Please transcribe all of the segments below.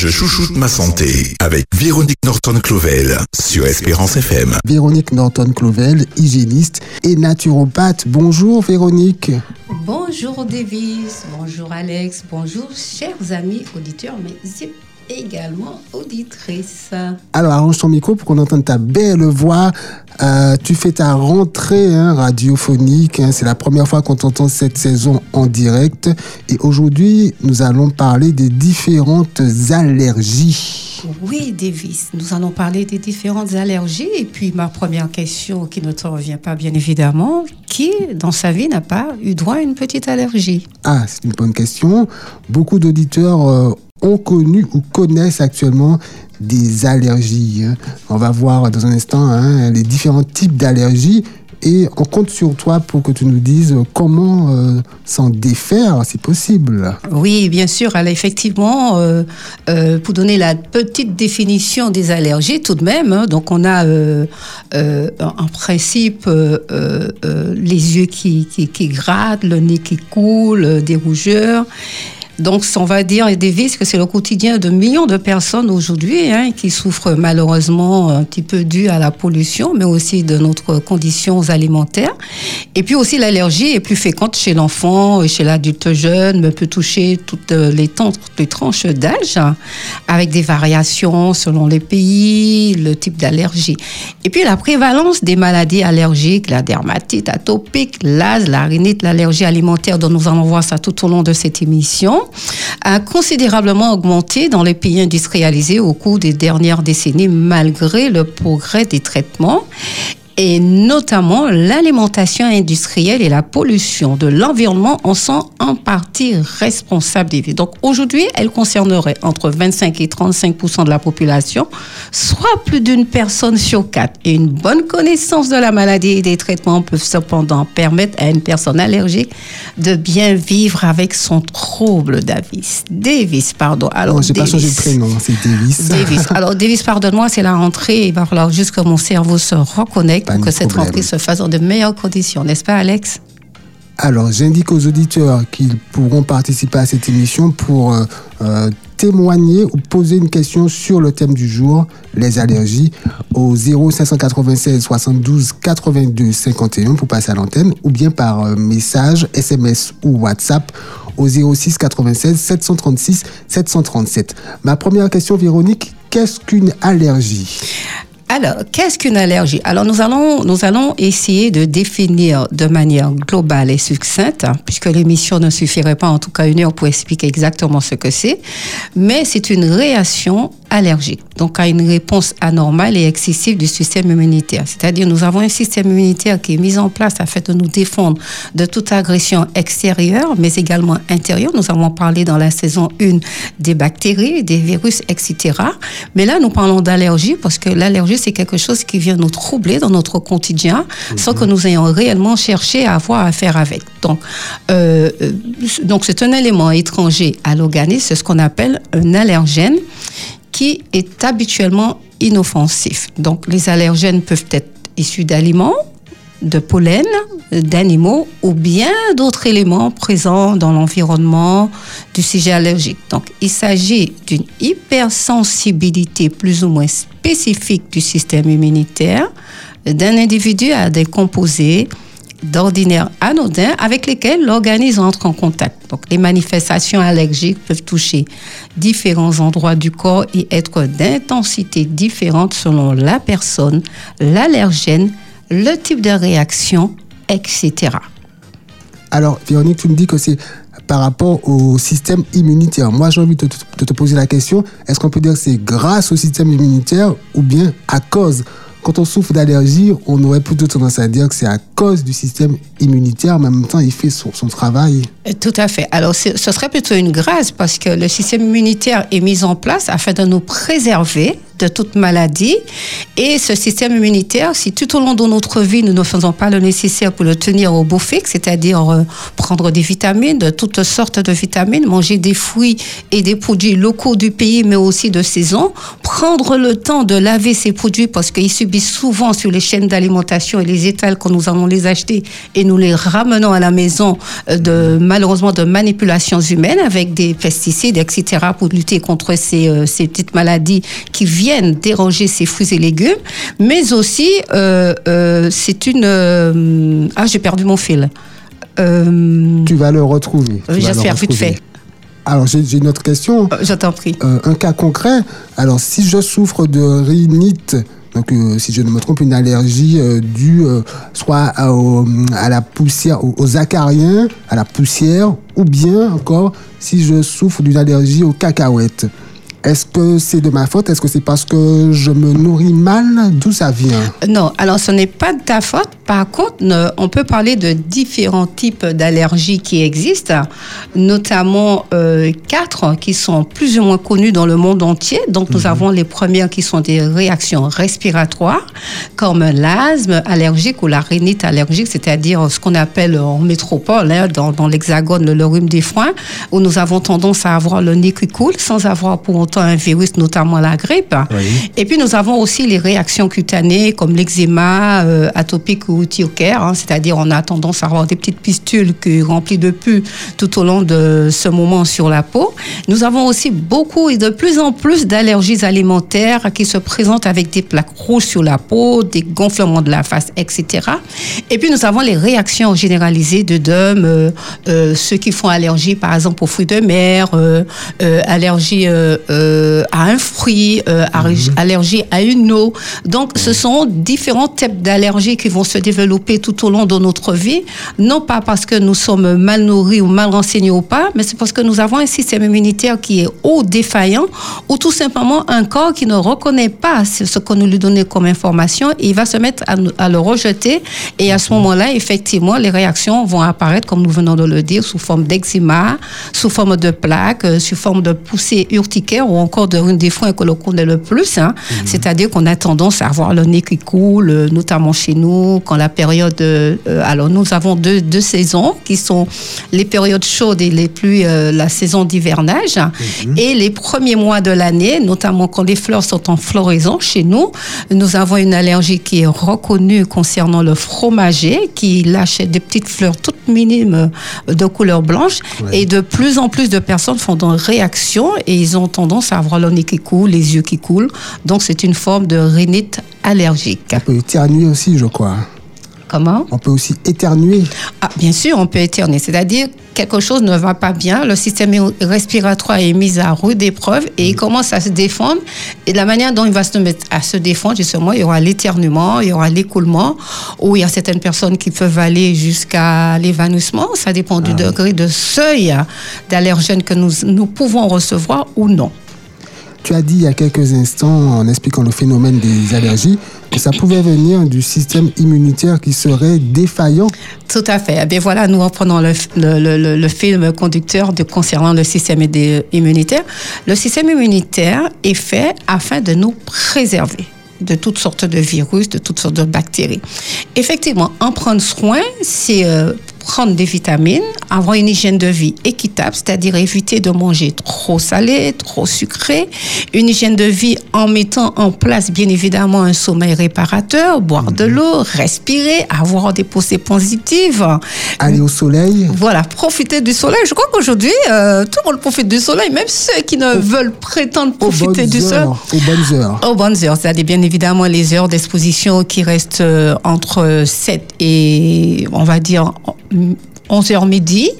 Je chouchoute ma santé avec Véronique Norton-Clovel sur Espérance FM. Véronique Norton-Clovel, hygiéniste et naturopathe. Bonjour Véronique. Bonjour Davis, bonjour Alex, bonjour chers amis auditeurs, mais également auditrice. Alors arrange ton micro pour qu'on entende ta belle voix. Euh, tu fais ta rentrée hein, radiophonique. Hein. C'est la première fois qu'on t'entend cette saison en direct. Et aujourd'hui, nous allons parler des différentes allergies. Oui, Davis, nous allons parler des différentes allergies. Et puis ma première question qui ne te revient pas bien évidemment, qui dans sa vie n'a pas eu droit à une petite allergie? Ah, c'est une bonne question. Beaucoup d'auditeurs... Euh, ont connu ou connaissent actuellement des allergies. Hein. On va voir dans un instant hein, les différents types d'allergies et on compte sur toi pour que tu nous dises comment euh, s'en défaire si possible. Oui, bien sûr. Alors effectivement, euh, euh, pour donner la petite définition des allergies, tout de même, hein, donc on a en principe les yeux qui, qui, qui grattent, le nez qui coule, des rougeurs. Donc, on va dire, des vices que c'est le quotidien de millions de personnes aujourd'hui hein, qui souffrent malheureusement un petit peu dû à la pollution, mais aussi de notre conditions alimentaires. Et puis aussi, l'allergie est plus fréquente chez l'enfant, chez l'adulte jeune, mais peut toucher toutes les, les tranches d'âge, avec des variations selon les pays, le type d'allergie. Et puis, la prévalence des maladies allergiques, la dermatite atopique, l'asthme, la rhinite, l'allergie alimentaire, dont nous allons voir ça tout au long de cette émission, a considérablement augmenté dans les pays industrialisés au cours des dernières décennies malgré le progrès des traitements et notamment l'alimentation industrielle et la pollution de l'environnement en sont en partie vies. Donc aujourd'hui, elle concernerait entre 25 et 35% de la population, soit plus d'une personne sur quatre. Et une bonne connaissance de la maladie et des traitements peuvent cependant permettre à une personne allergique de bien vivre avec son trouble Davis. Davis, pardon. Alors, non, j'ai pas changé de prénom, c'est Davis. Davis. Alors, Davis, pardonne-moi, c'est la rentrée. Il va falloir juste que mon cerveau se reconnecte pour que cette rentrée se fasse dans de meilleures conditions, n'est-ce pas, Alex? Alors, j'indique aux auditeurs qu'ils pourront participer à cette émission pour euh, euh, témoigner ou poser une question sur le thème du jour, les allergies, au 0596 72 82 51 pour passer à l'antenne, ou bien par euh, message, SMS ou WhatsApp au 06 96 736 737. Ma première question, Véronique, qu'est-ce qu'une allergie? Alors, qu'est-ce qu'une allergie? Alors, nous allons, nous allons essayer de définir de manière globale et succincte, hein, puisque l'émission ne suffirait pas, en tout cas une heure, pour expliquer exactement ce que c'est. Mais c'est une réaction allergique, donc à une réponse anormale et excessive du système immunitaire. C'est-à-dire, nous avons un système immunitaire qui est mis en place afin de nous défendre de toute agression extérieure, mais également intérieure. Nous avons parlé dans la saison 1 des bactéries, des virus, etc. Mais là, nous parlons d'allergie parce que l'allergie, c'est quelque chose qui vient nous troubler dans notre quotidien sans que nous ayons réellement cherché à avoir affaire avec. Donc, euh, euh, donc c'est un élément étranger à l'organisme, c'est ce qu'on appelle un allergène qui est habituellement inoffensif. Donc, les allergènes peuvent être issus d'aliments, de pollen, d'animaux ou bien d'autres éléments présents dans l'environnement du sujet allergique. Donc, il s'agit d'une hypersensibilité plus ou moins spécifique du système immunitaire d'un individu à des composés d'ordinaire anodins avec lesquels l'organisme entre en contact. Donc, les manifestations allergiques peuvent toucher différents endroits du corps et être d'intensité différente selon la personne, l'allergène, le type de réaction, etc. Alors, Véronique, tu me dis que c'est par rapport au système immunitaire. Moi, j'ai envie de te, poser la question, est-ce qu'on peut dire que c'est grâce au système immunitaire ou bien à cause? Quand on souffre d'allergie, on aurait plutôt tendance à dire que c'est à cause du système immunitaire, mais en même temps, il fait son, travail. Tout à fait. Alors, ce serait plutôt une grâce parce que le système immunitaire est mis en place afin de nous préserver de toute maladie. Et ce système immunitaire, si tout au long de notre vie, nous ne faisons pas le nécessaire pour le tenir au beau fixe, c'est-à-dire euh, prendre des vitamines, de toutes sortes de vitamines, manger des fruits et des produits locaux du pays, mais aussi de saison, prendre le temps de laver ces produits parce qu'ils subissent souvent sur les chaînes d'alimentation et les étals quand nous allons les acheter et nous les ramenons à la maison euh, de malheureusement de manipulations humaines avec des pesticides, etc., pour lutter contre ces, euh, ces petites maladies qui viennent déranger ces fruits et légumes. Mais aussi, euh, euh, c'est une... euh, ah, j'ai perdu mon fil. Tu vas le retrouver. J'espère, vite fait. Alors, j'ai une autre question. euh, Je t'en prie. Un cas concret. Alors, si je souffre de rhinite, donc euh, si je ne me trompe, une allergie euh, due euh, soit à, au- à la poussière, aux, aux acariens, à la poussière, ou bien encore si je souffre d'une allergie aux cacahuètes. Est-ce que c'est de ma faute? Est-ce que c'est parce que je me nourris mal? D'où ça vient? Non, alors ce n'est pas de ta faute. Par contre, ne- on peut parler de différents types d'allergies qui existent, notamment euh, quatre qui sont plus ou moins connues dans le monde entier. Donc, nous avons les premières qui sont des réactions respiratoires, comme l'asthme allergique ou la rhinite allergique, c'est-à-dire ce qu'on appelle en métropole, hein, dans, dans l'hexagone, le rhume des foins, où nous avons tendance à avoir le nez qui coule sans avoir pour un virus, notamment la grippe. Et puis nous avons aussi les réactions cutanées comme l'eczéma euh, atopique ou urticaire, hein, c'est-à-dire on a tendance à avoir des petites pustules qui remplies de pus tout au long de ce moment sur la peau. Nous avons aussi beaucoup et de plus en plus d'allergies alimentaires qui se présentent avec des plaques rouges sur la peau, des gonflements de la face, etc. Et puis nous avons les réactions généralisées de DOM, euh, euh, ceux qui font allergie par exemple aux fruits de mer, euh, euh, allergie euh, à un fruit, euh, allergie- allergie à une eau. Donc ce sont différents types d'allergies qui vont se développer tout au long de notre vie, non pas parce que nous sommes mal nourris ou mal renseignés ou pas, mais c'est parce que nous avons un système immunitaire qui est haut défaillant ou tout simplement un corps qui ne reconnaît pas ce que nous lui donnons comme information et il va se mettre à, le rejeter. Et à ce moment-là, effectivement, les réactions vont apparaître, comme nous venons de le dire, sous forme d'eczéma, sous forme de plaques, euh, sous forme de poussée urticaire ou encore de des foins que l'on connaît le plus. hein. C'est-à-dire qu'on a tendance à avoir le nez qui coule, euh, notamment chez nous, quand la période... euh, alors, nous avons deux, deux saisons qui sont les périodes chaudes et les pluies, euh, la saison d'hivernage. Et les premiers mois de l'année, notamment quand les fleurs sont en floraison chez nous, nous avons une allergie qui est reconnue concernant le fromager, qui lâche des petites fleurs toutes minimes de couleur blanche. Et de plus en plus de personnes font des réactions et ils ont tendance à avoir le nez qui coule, les yeux qui coulent. Donc c'est une forme de rhinite allergique. On peut éternuer aussi, je crois. Comment? On peut aussi éternuer. Ah, bien sûr, on peut éternuer. C'est-à-dire, quelque chose ne va pas bien, le système respiratoire est mis à rude épreuve et il commence à se défendre. Et la manière dont il va se mettre à se défendre, justement, il y aura l'éternuement, il y aura l'écoulement, ou il y a certaines personnes qui peuvent aller jusqu'à l'évanouissement. Ça dépend du degré de seuil d'allergène que nous, nous pouvons recevoir ou non. Tu as dit il y a quelques instants, en expliquant le phénomène des allergies, que ça pouvait venir du système immunitaire qui serait défaillant. Tout à fait. Eh bien voilà, nous reprenons le, le, le, le film conducteur concernant le système idé- immunitaire. Le système immunitaire est fait afin de nous préserver de toutes sortes de virus, de toutes sortes de bactéries. Effectivement, en prendre soin, c'est euh, prendre des vitamines, avoir une hygiène de vie équitable, c'est-à-dire éviter de manger trop salé, trop sucré, une hygiène de vie en mettant en place bien évidemment un sommeil réparateur, boire de l'eau, respirer, avoir des pensées positives. Aller au soleil. Voilà, profiter du soleil. Je crois qu'aujourd'hui, euh, tout le monde profite du soleil, même ceux qui ne veulent prétendre profiter du soleil. Aux bonnes heures. Aux bonnes heures, c'est-à-dire bien évidemment les heures d'exposition qui restent euh, entre 7 et, on va dire, 11 heures midi.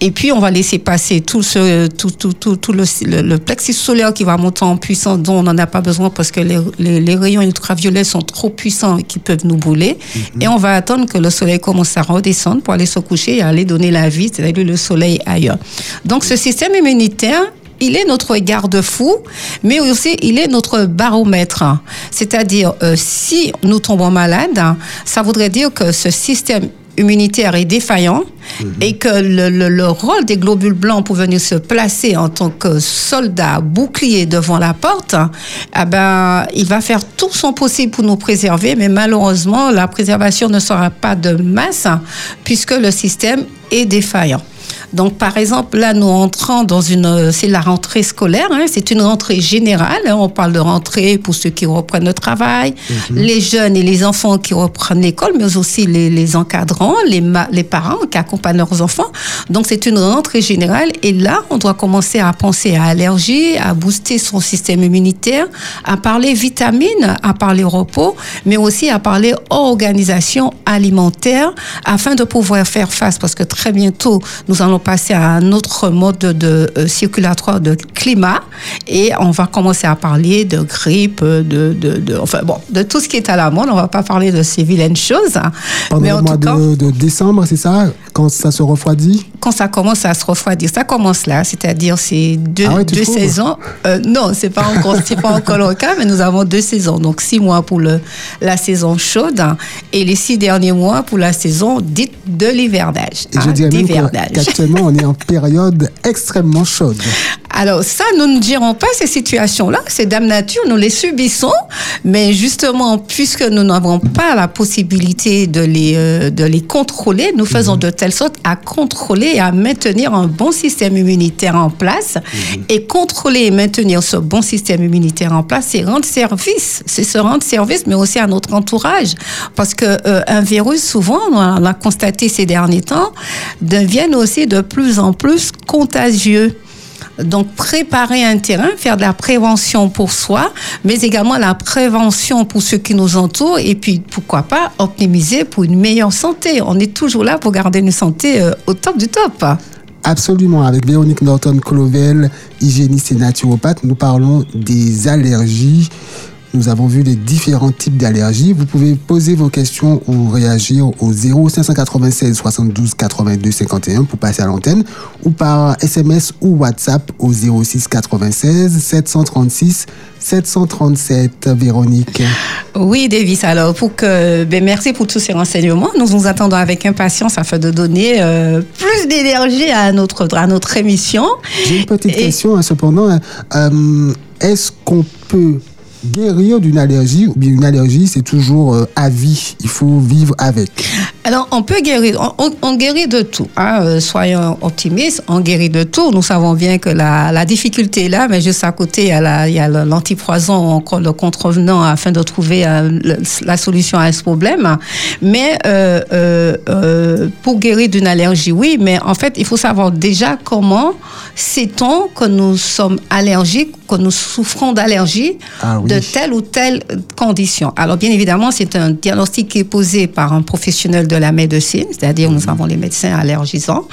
Et puis, on va laisser passer tout, ce, tout, tout, tout, tout le, le, le plexus solaire qui va monter en puissance, dont on n'en a pas besoin parce que les, les, les rayons ultraviolets sont trop puissants et qui peuvent nous brûler. Et on va attendre que le soleil commence à redescendre pour aller se coucher et aller donner la vie, c'est-à-dire le soleil ailleurs. Donc, ce système immunitaire, il est notre garde-fou, mais aussi il est notre baromètre. C'est-à-dire, euh, si nous tombons malades, ça voudrait dire que ce système immunitaire est défaillant et que le, le- le rôle des globules blancs pour venir se placer en tant que soldat bouclier devant la porte, eh ben, il va faire tout son possible pour nous préserver, mais malheureusement, la préservation ne sera pas de masse puisque le système est défaillant. Donc, par exemple, là, nous entrons dans une, euh, c'est la rentrée scolaire, hein, c'est une rentrée générale. hein, on parle de rentrée pour ceux qui reprennent le travail, les jeunes et les enfants qui reprennent l'école, mais aussi les, les encadrants, les, les parents qui accompagnent leurs enfants. Donc, c'est une rentrée générale. Et là, on doit commencer à penser à allergie, à booster son système immunitaire, à parler vitamines, à parler repos, mais aussi à parler organisation alimentaire afin de pouvoir faire face, parce que très bientôt, nous allons passer à un autre mode de, de, euh, circulatoire de climat et on va commencer à parler de grippe, de, de, de- enfin bon, de tout ce qui est à la mode. On va pas parler de ces vilaines choses, hein. Pendant mais le en mois tout cas, de, de décembre, c'est ça Quand ça se refroidit? Quand ça commence à se refroidir, ça commence là, c'est-à-dire c'est deux, Ah ouais, deux saisons. Euh, non, c'est pas encore, c'est pas encore le cas, mais nous avons deux saisons, donc six mois pour le, la saison chaude hein, et les six derniers mois pour la saison dite de l'hivernage, Et je hein, dirais d'hivernage. que- qu'actuellement, on est en période extrêmement chaude. Alors ça, nous ne gérons pas ces situations-là, c'est Dame Nature, nous les subissons, mais justement, puisque nous n'avons pas la possibilité de les, euh, de les contrôler, nous faisons de telle sorte à contrôler et à maintenir un bon système immunitaire en place. Et contrôler et maintenir ce bon système immunitaire en place, c'est rendre service, c'est se rendre service, mais aussi à notre entourage. Parce que euh, un virus, souvent, on l'a constaté ces derniers temps, deviennent aussi de plus en plus contagieux. Donc, préparer un terrain, faire de la prévention pour soi, mais également la prévention pour ceux qui nous entourent, et puis, pourquoi pas, optimiser pour une meilleure santé. On est toujours là pour garder une santé euh, au top du top. Absolument, avec Véronique Norton-Clovel, hygiéniste et naturopathe, nous parlons des allergies. Nous avons vu les différents types d'allergies. Vous pouvez poser vos questions ou réagir au 0596 72 82 51 pour passer à l'antenne ou par SMS ou WhatsApp au 06 96 736 737. Véronique. Oui, Davis. Alors, pour que, ben, merci pour tous ces renseignements. Nous nous attendons avec impatience afin de donner euh, plus d'énergie à notre, à notre émission. J'ai une petite Et- question, hein, cependant. hein. Euh, Est-ce qu'on peut guérir d'une allergie ou bien une allergie, c'est toujours euh, à vie Il faut vivre avec. Alors, on peut guérir, on, guérit de tout. hein, euh, soyons optimistes, on guérit de tout. Nous savons bien que la, la difficulté est là, mais juste à côté, il y a la- l'antipoison ou encore le contrevenant afin de trouver euh, le- la solution à ce problème. Mais euh, pour guérir d'une allergie, oui, mais en fait, il faut savoir déjà comment sait-on que nous sommes allergiques, que nous souffrons d'allergie Ah oui. De telle ou telle condition. Alors, bien évidemment, c'est un diagnostic qui est posé par un professionnel de la médecine, c'est-à-dire Mhm. nous avons les médecins allergisants,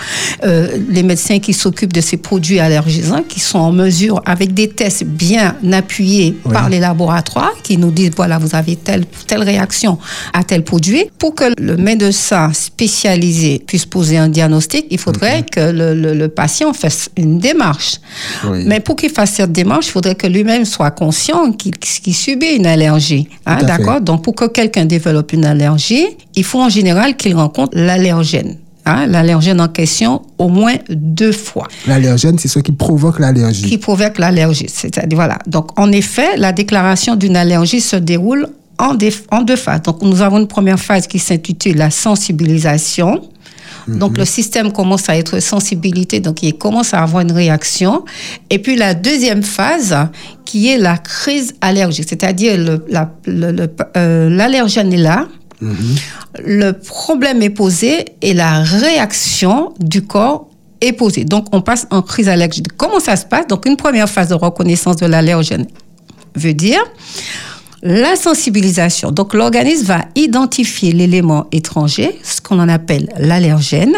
euh, les médecins qui s'occupent de ces produits allergisants, qui sont en mesure, avec des tests bien appuyés Oui. par les laboratoires, qui nous disent, voilà, vous avez telle, telle réaction à tel produit. Pour que le médecin spécialisé puisse poser un diagnostic, il faudrait Mhm. que le, le- le patient fasse une démarche. Oui. Mais pour qu'il fasse cette démarche, il faudrait que lui-même soit conscient qu'il qu'il subit une allergie. Hein. D'accord? Donc, pour que quelqu'un développe une allergie, il faut en général qu'il rencontre l'allergène. Hein, l'allergène en question au moins deux fois L'allergène, c'est ce qui provoque l'allergie. qui provoque l'allergie. C'est-à-dire, voilà. Donc, en effet, la déclaration d'une allergie se déroule en deux phases. Donc, nous avons une première phase qui s'intitule la sensibilisation. Donc, le système commence à être sensibilité, donc il commence à avoir une réaction. Et puis, la deuxième phase, qui est la crise allergique, c'est-à-dire le- la- le- le- euh, l'allergène est là, le problème est posé et la réaction du corps est posée. Donc, on passe en crise allergique. Comment ça se passe? Donc, une première phase de reconnaissance de l'allergène veut dire la sensibilisation. Donc, l'organisme va identifier l'élément étranger, ce qu'on en appelle l'allergène.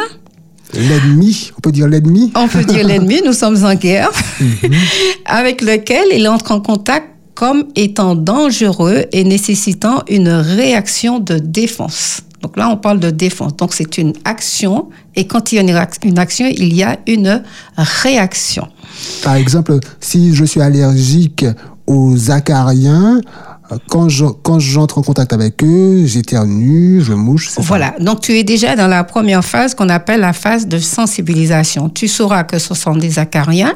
L'ennemi, on peut dire l'ennemi On peut dire l'ennemi, nous sommes en guerre, avec lequel il entre en contact comme étant dangereux et nécessitant une réaction de défense. Donc là, on parle de défense. Donc c'est une action et quand il y a une action, il y a une réaction. Par exemple, si je suis allergique aux acariens, quand je, quand j'entre en contact avec eux, j'éternue, je mouche. ça Voilà, donc tu es déjà dans la première phase qu'on appelle la phase de sensibilisation. Tu sauras que ce sont des acariens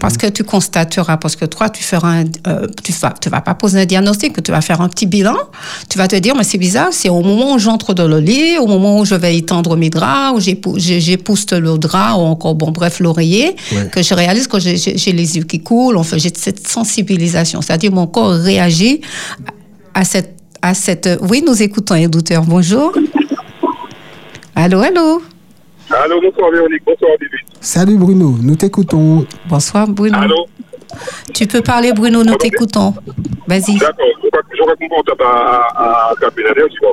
parce que tu constateras, parce que toi, tu feras un, euh, tu vas, tu vas pas poser un diagnostic, tu vas faire un petit bilan. Tu vas te dire, mais c'est bizarre, c'est au moment où j'entre dans le lit, au moment où je vais étendre mes draps, où j'épouste le drap ou encore, bon, bref, l'oreiller, Ouais. que je réalise que j'ai les yeux qui coulent. Enfin, j'ai cette sensibilisation, c'est-à-dire mon corps réagit à cette, à cette. Oui, nous écoutons, édouteur. Bonjour. Allô, allô. Allô, bonsoir Véronique, bonsoir David. Salut Bruno, nous t'écoutons. Bonsoir, Bruno. Allô Tu peux parler, Bruno, nous t'écoutons. Vas-y. D'accord, je réponds à, à taper la dernière, tu vois.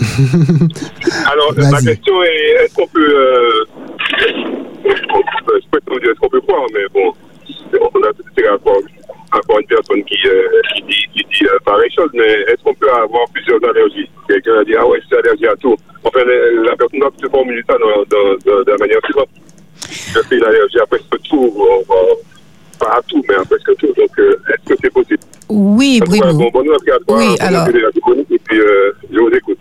Alors, ma question est est-ce qu'on peut. Euh, je peux pas dire est-ce qu'on peut croire, mais bon, on a c'est encore, encore une personne qui, euh, qui dit, qui dit euh, pareille chose, mais est-ce qu'on peut avoir plusieurs allergies? Quelqu'un a dit Ah ouais, je suis allergique à tout. Enfin, la, la personne doit se formuler ça dans, dans, la manière suivante. Je fais une allergie à presque tout, euh, euh, pas à tout, mais à presque tout. Donc, euh, est-ce que c'est possible? Oui, Bruno. Bon, toi. Oui, alors- Et puis, euh, je vous écoute.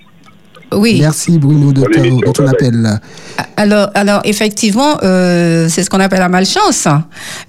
Oui. Merci Bruno de, ton appel. Alors, alors effectivement, euh, c'est ce qu'on appelle la malchance.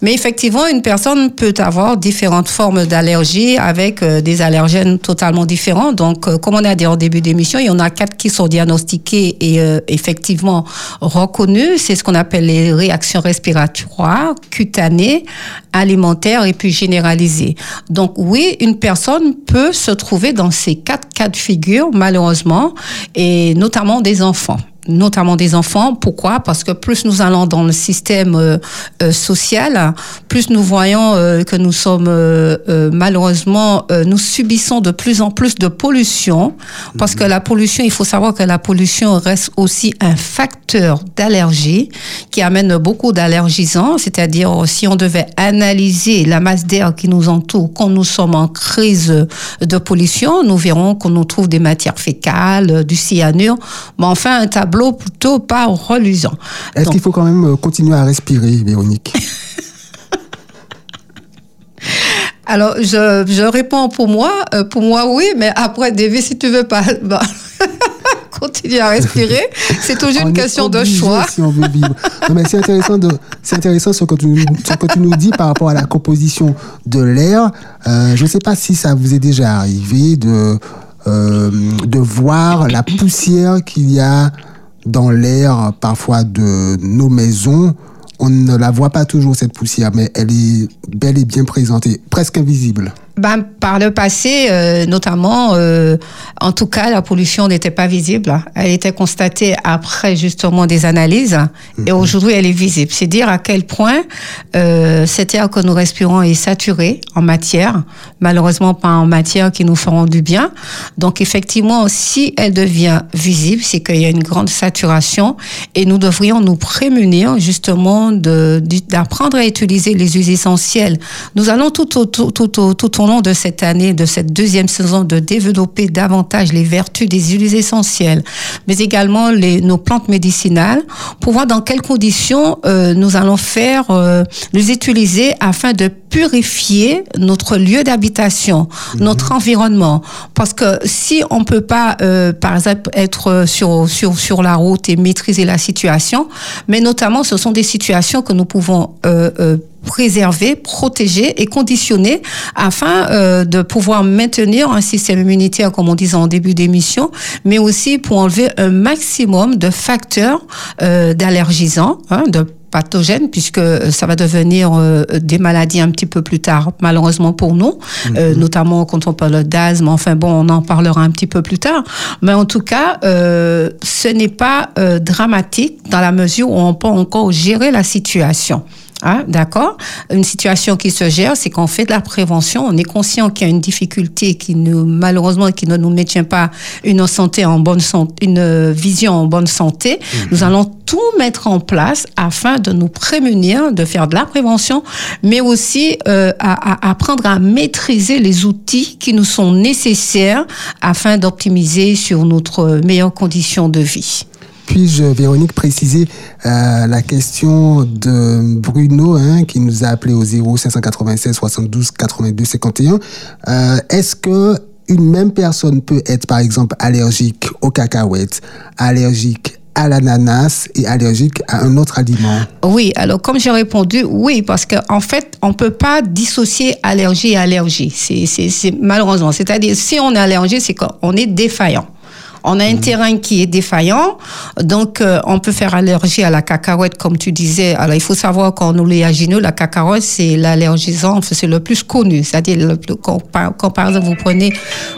Mais effectivement, une personne peut avoir différentes formes d'allergies avec euh, des allergènes totalement différents. Donc, euh, comme on a dit en début d'émission, il y en a quatre qui sont diagnostiqués et euh, effectivement reconnus. C'est ce qu'on appelle les réactions respiratoires, cutanées, alimentaires et puis généralisées. Donc, oui, une personne peut se trouver dans ces quatre cas de figure, malheureusement, et notamment des enfants notamment des enfants. Pourquoi? Parce que plus nous allons dans le système euh, euh, social, plus nous voyons euh, que nous sommes euh, euh, malheureusement, euh, nous subissons de plus en plus de pollution. Parce que la pollution, il faut savoir que la pollution reste aussi un facteur d'allergie qui amène beaucoup d'allergisants. C'est-à-dire, si on devait analyser la masse d'air qui nous entoure quand nous sommes en crise de pollution, nous verrons qu'on nous trouve des matières fécales, du cyanure, mais enfin un tableau plutôt pas reluisant. Est-ce qu'il faut quand même euh, continuer à respirer, Véronique? Alors, je, je réponds pour moi. Euh, pour moi, oui, mais après, David, si tu veux pas bah, continuer à respirer, c'est toujours On une est question de choix. Si on veut vivre. Non, mais c'est intéressant, de, c'est intéressant ce que, tu, ce que tu nous dis par rapport à la composition de l'air. Euh, je ne sais pas si ça vous est déjà arrivé de, euh, de voir la poussière qu'il y a dans l'air parfois de nos maisons. On ne la voit pas toujours, cette poussière, mais elle est bel et bien présente et presque invisible. Ben, par le passé, euh, notamment, euh, en tout cas, la pollution n'était pas visible. Elle était constatée après justement des analyses, et aujourd'hui, elle est visible. C'est dire à quel point euh, cet air que nous respirons est saturé en matière, malheureusement pas en matière qui nous feront du bien. Donc, effectivement, si elle devient visible, c'est qu'il y a une grande saturation, et nous devrions nous prémunir justement d'apprendre à utiliser les huiles essentielles. Nous allons tout au, tout, tout tout au de cette année, de cette deuxième saison, de développer davantage les vertus des huiles essentielles, mais également les, nos plantes médicinales, pour voir dans quelles conditions euh, nous allons faire, euh, les utiliser afin de purifier notre lieu d'habitation, notre environnement. Parce que si on peut pas, euh, par exemple, être sur, sur, sur la route et maîtriser la situation, mais notamment ce sont des situations que nous pouvons euh, euh, préserver, protéger et conditionner afin euh, de pouvoir maintenir un système immunitaire, comme on disait en début d'émission, mais aussi pour enlever un maximum de facteurs euh, d'allergisants, hein, de pathogènes puisque ça va devenir euh, des maladies un petit peu plus tard malheureusement pour nous euh, notamment quand on parle d'asthme enfin bon on en parlera un petit peu plus tard. Mais en tout cas euh, ce n'est pas euh, dramatique dans la mesure où on peut encore gérer la situation Hein, D'accord Une situation qui se gère, c'est qu'on fait de la prévention, on est conscient qu'il y a une difficulté qui nous, malheureusement, qui ne nous maintient pas une santé en bonne santé, une vision en bonne santé. Nous allons tout mettre en place afin de nous prémunir, de faire de la prévention, mais aussi euh, à, à apprendre à maîtriser les outils qui nous sont nécessaires afin d'optimiser sur notre meilleure condition de vie. Puis-je, Véronique, préciser euh, la question de Bruno, hein, qui nous a appelé au 0 596 72 82 51. Euh, Est-ce que une même personne peut être, par exemple, allergique aux cacahuètes, allergique à l'ananas et allergique à un autre aliment? Oui, alors comme j'ai répondu, oui, parce qu'en en fait, on peut pas dissocier allergie et allergie. C'est malheureusement. C'est-à-dire, si on est allergique, c'est qu'on est défaillant. On a un Mhm. terrain qui est défaillant, donc euh, on peut faire allergie à la cacahuète, comme tu disais. Alors il faut savoir qu'en oléagineux, la cacahuète c'est l'allergisant, c'est le plus connu. C'est-à-dire quand, par- quand, par exemple vous prenez,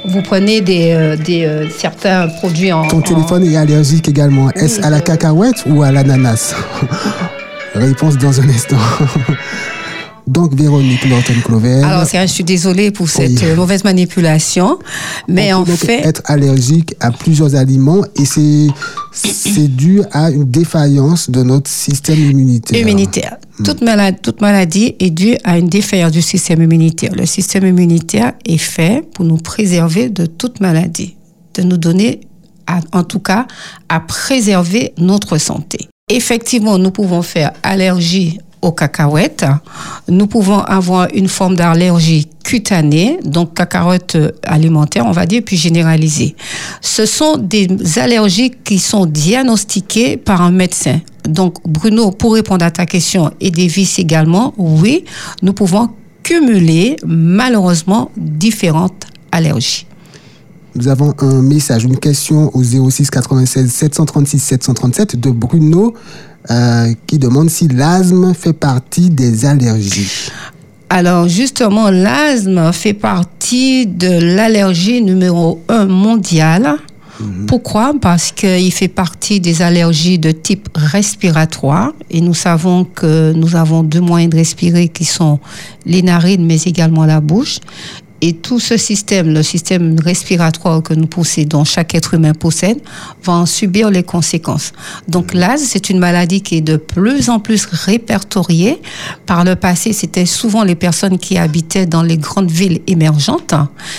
vous prenez des, euh, des euh, certains produits en Ton en- téléphone est allergique également. Est-ce à la cacahuète ou à l'ananas? Réponse dans un instant. Donc, Véronique Norton-Clover. Alors, c'est- je suis désolée pour cette Oui. euh, mauvaise manipulation, mais on en peut donc fait, être allergique à plusieurs aliments et c'est c'est dû à une défaillance de notre système immunitaire. immunitaire. Toute, maladie, toute maladie est due à une défaillance du système immunitaire. Le système immunitaire est fait pour nous préserver de toute maladie, de nous donner, à- en tout cas, à préserver notre santé. Effectivement, nous pouvons faire allergie aux cacahuètes. Nous pouvons avoir une forme d'allergie cutanée, donc cacahuètes alimentaires, on va dire, puis généralisée. Ce sont des allergies qui sont diagnostiquées par un médecin. Donc, Bruno, pour répondre à ta question, et Davis également, oui, nous pouvons cumuler malheureusement différentes allergies. Nous avons un message, une question au 06 96 736 737 de Bruno euh, qui demande si l'asthme fait partie des allergies. Alors justement, l'asthme fait partie de l'allergie numéro un mondiale. Pourquoi? Parce qu'il fait partie des allergies de type respiratoire et nous savons que nous avons deux moyens de respirer qui sont les narines mais également la bouche. Et tout ce système, le système respiratoire que nous possédons, chaque être humain possède, va en subir les conséquences. Donc l'asthme, c'est une maladie qui est de plus en plus répertoriée. Par le passé, c'était souvent les personnes qui habitaient dans les grandes villes émergentes.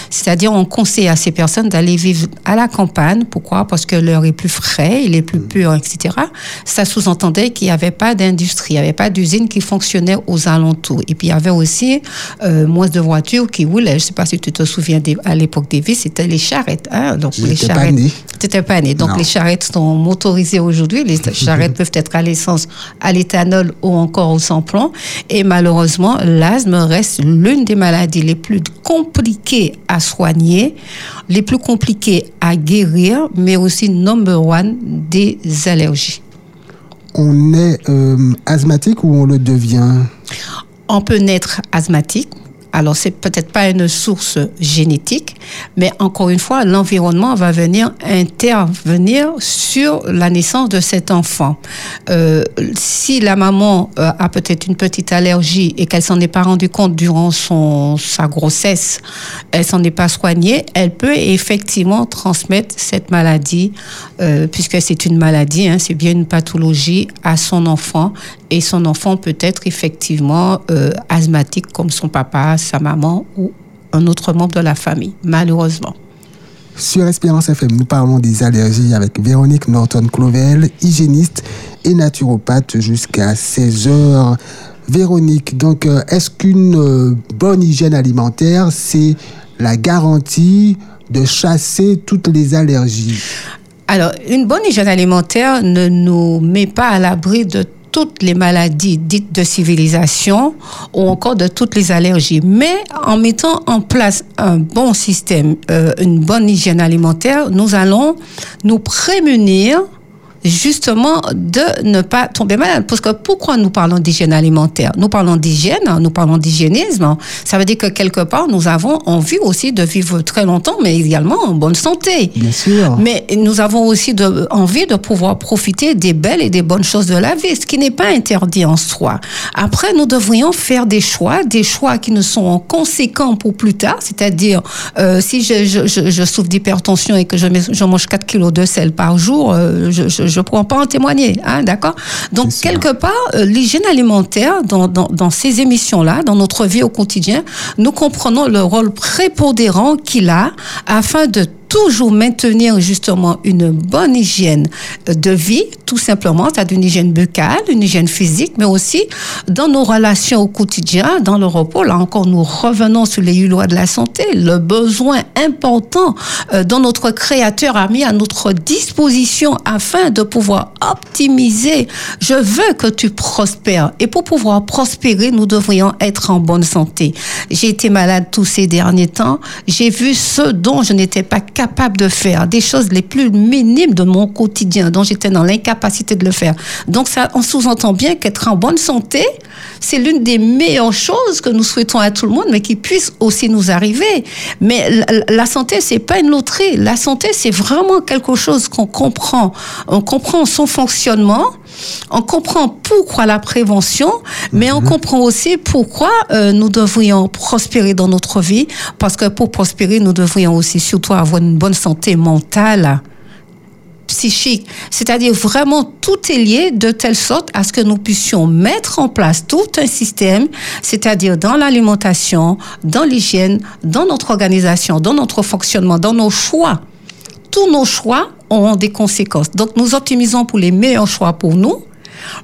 C'est-à-dire, on conseille à ces personnes d'aller vivre à la campagne. Pourquoi? Parce que l'air est plus frais, il est plus pur, etc. Ça sous-entendait qu'il n'y avait pas d'industrie, il n'y avait pas d'usine qui fonctionnait aux alentours. Et puis, il y avait aussi euh, moins de voitures qui roulaient. Je sais pas si tu te souviens, des- à l'époque des vies, c'était les charrettes. Hein? Donc, les charrettes. n'étais pas né. Donc, Non. les charrettes sont motorisées aujourd'hui. Les charrettes peuvent être à l'essence, à l'éthanol ou encore au sans-plomb. Et malheureusement, l'asthme reste l'une des maladies les plus compliquées à soigner, les plus compliquées à guérir, mais aussi number one des allergies. On est euh, asthmatique ou on le devient? On peut naître asthmatique. Alors, c'est peut-être pas une source génétique, mais encore une fois, l'environnement va venir intervenir sur la naissance de cet enfant. Euh, si la maman euh, a peut-être une petite allergie et qu'elle s'en est pas rendue compte durant son, sa grossesse, elle s'en est pas soignée, elle peut effectivement transmettre cette maladie, euh, puisque c'est une maladie, hein, c'est bien une pathologie, à son enfant. Et son enfant peut être effectivement asthmatique comme son papa, sa maman ou un autre membre de la famille, malheureusement. Sur Espérance FM, nous parlons des allergies avec Véronique Norton-Clovel, hygiéniste et naturopathe jusqu'à 16h. Véronique, donc, est-ce qu'une euh, bonne hygiène alimentaire, c'est la garantie de chasser toutes les allergies? Alors, une bonne hygiène alimentaire ne nous met pas à l'abri de toutes les maladies dites de civilisation ou encore de toutes les allergies. Mais en mettant en place un bon système, euh, une bonne hygiène alimentaire, nous allons nous prémunir justement de ne pas tomber malade. Parce que pourquoi nous parlons d'hygiène alimentaire? Nous parlons d'hygiène, hein, nous parlons d'hygiénisme. Ça veut dire que quelque part, nous avons envie aussi de vivre très longtemps, mais également en bonne santé. Bien sûr. Mais nous avons aussi de, envie de pouvoir profiter des belles et des bonnes choses de la vie, ce qui n'est pas interdit en soi. Après, nous devrions faire des choix, des choix qui ne sont conséquents pour plus tard, c'est-à-dire euh, si je, je, je, je souffre d'hypertension et que je mange 4 kilos de sel par jour, euh, je je ne pourrais pas en témoigner, hein, d'accord? Donc, quelque part, euh, l'hygiène alimentaire, dans, dans, dans ces émissions-là, dans notre vie au quotidien, nous comprenons le rôle prépondérant qu'il a afin de toujours maintenir justement une bonne hygiène de vie, tout simplement, c'est-à-dire une hygiène buccale, une hygiène physique, mais aussi dans nos relations au quotidien, dans le repos. Là encore, nous revenons sur les lois de la santé, le besoin important euh, dont notre Créateur a mis à notre disposition afin de pouvoir optimiser. Je veux que tu prospères. Et pour pouvoir prospérer, nous devrions être en bonne santé. J'ai été malade tous ces derniers temps. J'ai vu ce dont je n'étais pas capable de faire, des choses les plus minimes de mon quotidien, dont j'étais dans l'incapacité de le faire. Donc ça, on sous-entend bien qu'être en bonne santé, c'est l'une des meilleures choses que nous souhaitons à tout le monde, mais qui puisse aussi nous arriver. Mais la, la santé, c'est pas une loterie. La santé, c'est vraiment quelque chose qu'on comprend. On comprend son fonctionnement on comprend pourquoi la prévention, mais on mhm. comprend aussi pourquoi euh, nous devrions prospérer dans notre vie, parce que pour prospérer, nous devrions aussi surtout avoir une bonne santé mentale psychique. C'est-à-dire vraiment tout est lié de telle sorte à ce que nous puissions mettre en place tout un système, c'est-à-dire dans l'alimentation, dans l'hygiène, dans notre organisation, dans notre fonctionnement, dans nos choix. Tous nos choix ont des conséquences. Donc nous optimisons pour les meilleurs choix pour nous,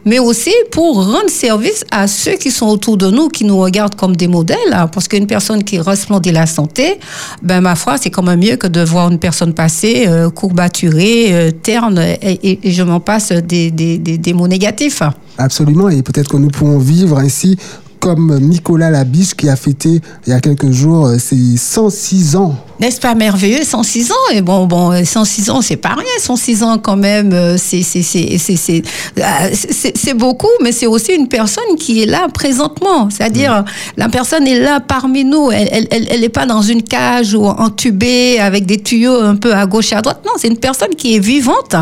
mais aussi pour rendre service à ceux qui sont autour de nous, qui nous regardent comme des modèles. Hein. parce qu'une personne qui resplendit la santé, ben ma foi, c'est quand même mieux que de voir une personne passer euh, courbaturée, euh, terne, et, je m'en passe des, des, des, des mots négatifs. Absolument, et peut-être que nous pouvons vivre ainsi comme Nicolas Labiche qui a fêté il y a quelques jours euh, ses 106 ans. N'est-ce pas merveilleux 106 ans? Et bon bon 106 ans c'est pas rien 106 ans quand même euh, c'est euh, beaucoup mais c'est aussi une personne qui est là présentement. C'est-à-dire la personne est là parmi nous. Elle elle elle, elle pas dans une cage ou entubée avec des tuyaux un peu à gauche et à droite. Non c'est une personne qui est vivante